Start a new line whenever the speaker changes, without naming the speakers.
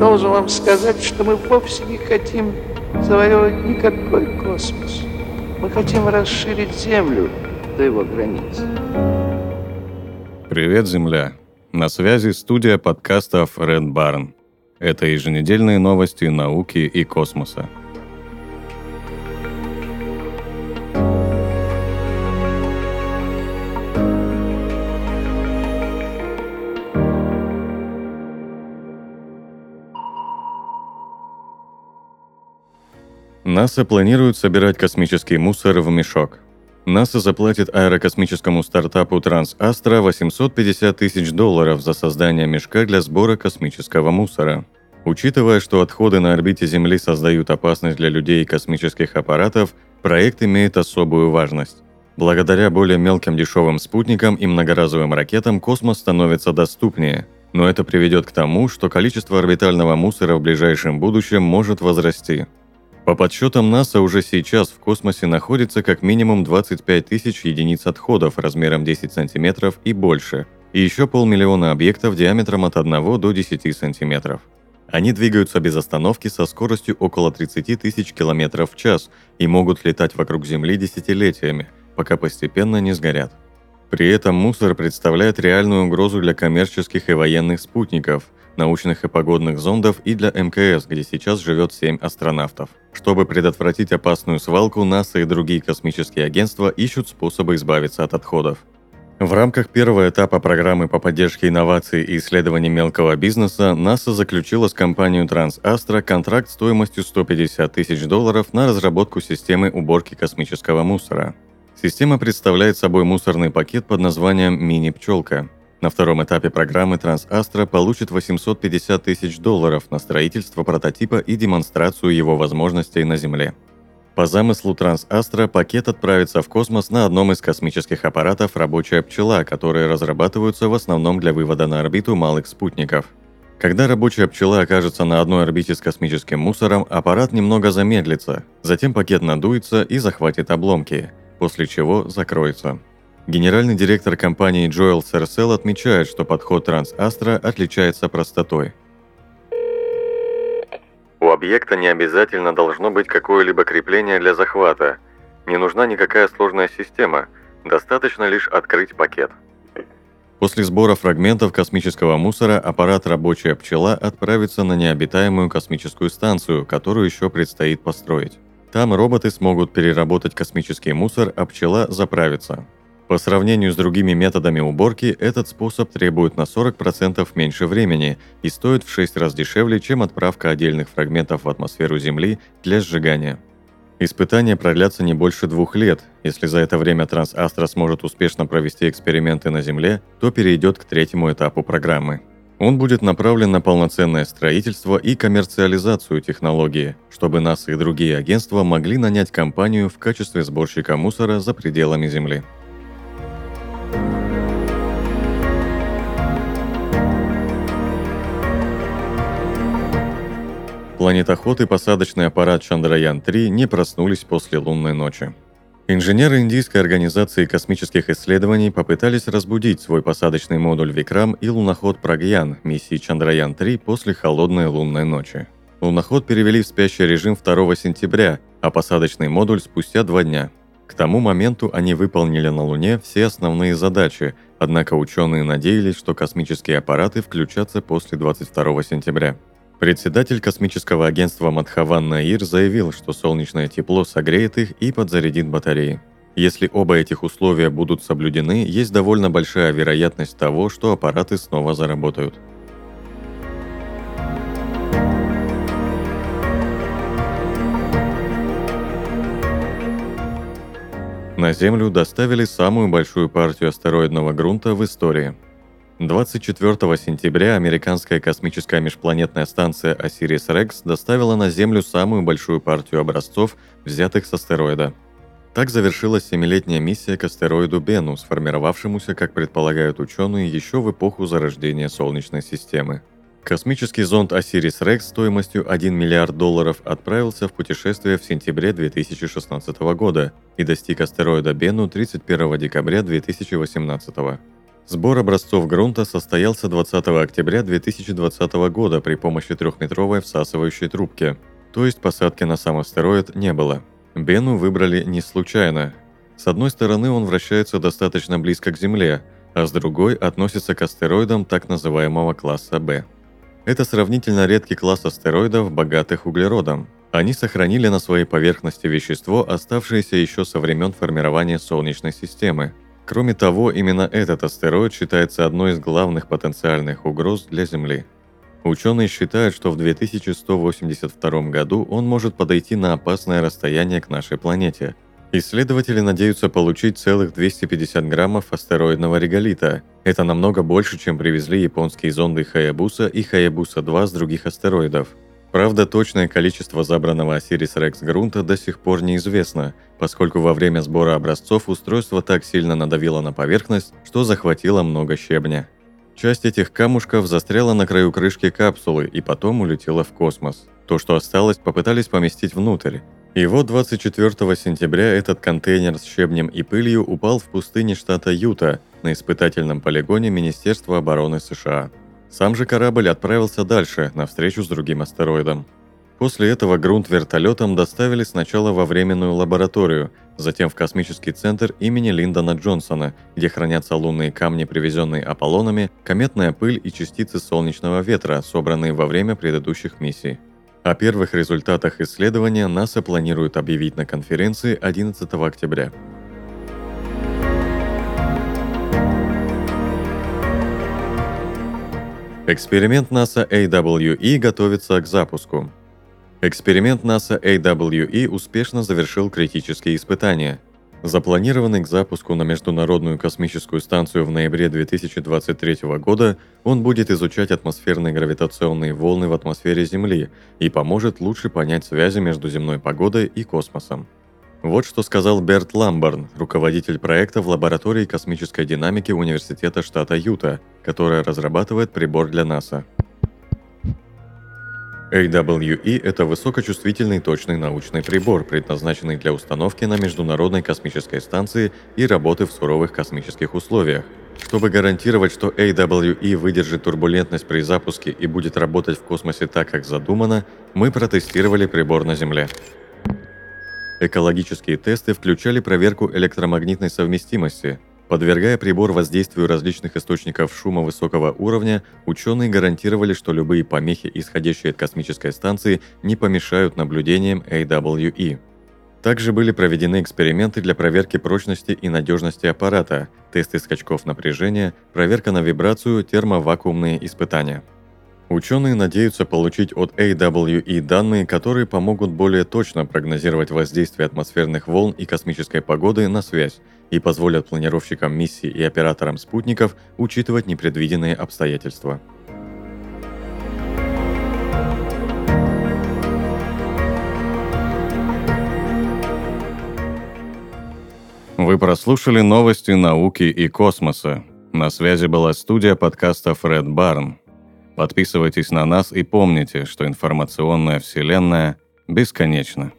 Должен вам сказать, что мы вовсе не хотим завоевывать никакой космос. Мы хотим расширить Землю до его границ.
Привет, Земля! На связи студия подкастов Red Barn. Это еженедельные новости науки и космоса. НАСА планирует собирать космический мусор в мешок. НАСА заплатит аэрокосмическому стартапу TransAstra 850 тысяч долларов за создание мешка для сбора космического мусора. Учитывая, что отходы на орбите Земли создают опасность для людей и космических аппаратов, проект имеет особую важность. Благодаря более мелким дешевым спутникам и многоразовым ракетам космос становится доступнее, но это приведет к тому, что количество орбитального мусора в ближайшем будущем может возрасти – по подсчетам НАСА уже сейчас в космосе находится как минимум 25 тысяч единиц отходов размером 10 сантиметров и больше, и еще полмиллиона объектов диаметром от 1 до 10 сантиметров. Они двигаются без остановки со скоростью около 30 тысяч километров в час и могут летать вокруг Земли десятилетиями, пока постепенно не сгорят. При этом мусор представляет реальную угрозу для коммерческих и военных спутников – научных и погодных зондов и для МКС, где сейчас живет 7 астронавтов. Чтобы предотвратить опасную свалку, НАСА и другие космические агентства ищут способы избавиться от отходов. В рамках первого этапа программы по поддержке инноваций и исследований мелкого бизнеса НАСА заключила с компанией TransAstra контракт стоимостью 150 тысяч долларов на разработку системы уборки космического мусора. Система представляет собой мусорный пакет под названием «Мини-пчелка», на втором этапе программы TransAstra получит 850 тысяч долларов на строительство прототипа и демонстрацию его возможностей на Земле. По замыслу TransAstra пакет отправится в космос на одном из космических аппаратов «Рабочая пчела», которые разрабатываются в основном для вывода на орбиту малых спутников. Когда рабочая пчела окажется на одной орбите с космическим мусором, аппарат немного замедлится, затем пакет надуется и захватит обломки, после чего закроется. Генеральный директор компании Джоэл Серсел отмечает, что подход TransAstra отличается простотой. У объекта не обязательно должно быть какое-либо крепление для захвата. Не нужна никакая сложная система, достаточно лишь открыть пакет. После сбора фрагментов космического мусора аппарат «Рабочая пчела» отправится на необитаемую космическую станцию, которую еще предстоит построить. Там роботы смогут переработать космический мусор, а пчела заправится. По сравнению с другими методами уборки, этот способ требует на 40% меньше времени и стоит в 6 раз дешевле, чем отправка отдельных фрагментов в атмосферу Земли для сжигания. Испытания продлятся не больше двух лет. Если за это время Трансастра сможет успешно провести эксперименты на Земле, то перейдет к третьему этапу программы. Он будет направлен на полноценное строительство и коммерциализацию технологии, чтобы НАСА и другие агентства могли нанять компанию в качестве сборщика мусора за пределами Земли. Планетоход и посадочный аппарат Чандраян-3 не проснулись после лунной ночи. Инженеры Индийской организации космических исследований попытались разбудить свой посадочный модуль Викрам и луноход Прагьян миссии Чандраян-3 после холодной лунной ночи. Луноход перевели в спящий режим 2 сентября, а посадочный модуль спустя два дня. К тому моменту они выполнили на Луне все основные задачи, однако ученые надеялись, что космические аппараты включатся после 22 сентября. Председатель космического агентства Мадхаван Наир заявил, что солнечное тепло согреет их и подзарядит батареи. Если оба этих условия будут соблюдены, есть довольно большая вероятность того, что аппараты снова заработают. На Землю доставили самую большую партию астероидного грунта в истории – 24 сентября американская космическая межпланетная станция Осирис-Рекс доставила на Землю самую большую партию образцов, взятых с астероида. Так завершилась семилетняя миссия к астероиду Бену, сформировавшемуся, как предполагают ученые, еще в эпоху зарождения Солнечной системы. Космический зонд Осирис-Рекс стоимостью 1 миллиард долларов отправился в путешествие в сентябре 2016 года и достиг астероида Бену 31 декабря 2018 года. Сбор образцов грунта состоялся 20 октября 2020 года при помощи трехметровой всасывающей трубки, то есть посадки на сам астероид не было. Бену выбрали не случайно. С одной стороны, он вращается достаточно близко к Земле, а с другой относится к астероидам так называемого класса Б. Это сравнительно редкий класс астероидов, богатых углеродом. Они сохранили на своей поверхности вещество, оставшееся еще со времен формирования Солнечной системы. Кроме того, именно этот астероид считается одной из главных потенциальных угроз для Земли. Ученые считают, что в 2182 году он может подойти на опасное расстояние к нашей планете. Исследователи надеются получить целых 250 граммов астероидного реголита. Это намного больше, чем привезли японские зонды Хаябуса и Хаябуса-2 с других астероидов. Правда, точное количество забранного Осирис Рекс грунта до сих пор неизвестно, поскольку во время сбора образцов устройство так сильно надавило на поверхность, что захватило много щебня. Часть этих камушков застряла на краю крышки капсулы и потом улетела в космос. То, что осталось, попытались поместить внутрь. И вот 24 сентября этот контейнер с щебнем и пылью упал в пустыне штата Юта на испытательном полигоне Министерства обороны США. Сам же корабль отправился дальше, на встречу с другим астероидом. После этого грунт вертолетом доставили сначала во временную лабораторию, затем в космический центр имени Линдона Джонсона, где хранятся лунные камни, привезенные Аполлонами, кометная пыль и частицы солнечного ветра, собранные во время предыдущих миссий. О первых результатах исследования НАСА планирует объявить на конференции 11 октября. Эксперимент НАСА AWE готовится к запуску. Эксперимент НАСА AWE успешно завершил критические испытания. Запланированный к запуску на Международную космическую станцию в ноябре 2023 года, он будет изучать атмосферные гравитационные волны в атмосфере Земли и поможет лучше понять связи между земной погодой и космосом. Вот что сказал Берт Ламборн, руководитель проекта в лаборатории космической динамики Университета штата Юта, которая разрабатывает прибор для НАСА. AWE – это высокочувствительный точный научный прибор, предназначенный для установки на Международной космической станции и работы в суровых космических условиях. Чтобы гарантировать, что AWE выдержит турбулентность при запуске и будет работать в космосе так, как задумано, мы протестировали прибор на Земле. Экологические тесты включали проверку электромагнитной совместимости – Подвергая прибор воздействию различных источников шума высокого уровня, ученые гарантировали, что любые помехи, исходящие от космической станции, не помешают наблюдениям AWE. Также были проведены эксперименты для проверки прочности и надежности аппарата, тесты скачков напряжения, проверка на вибрацию, термовакуумные испытания. Ученые надеются получить от AWE данные, которые помогут более точно прогнозировать воздействие атмосферных волн и космической погоды на связь и позволят планировщикам миссий и операторам спутников учитывать непредвиденные обстоятельства. Вы прослушали новости науки и космоса. На связи была студия подкаста Фред Барн. Подписывайтесь на нас и помните, что информационная вселенная бесконечна.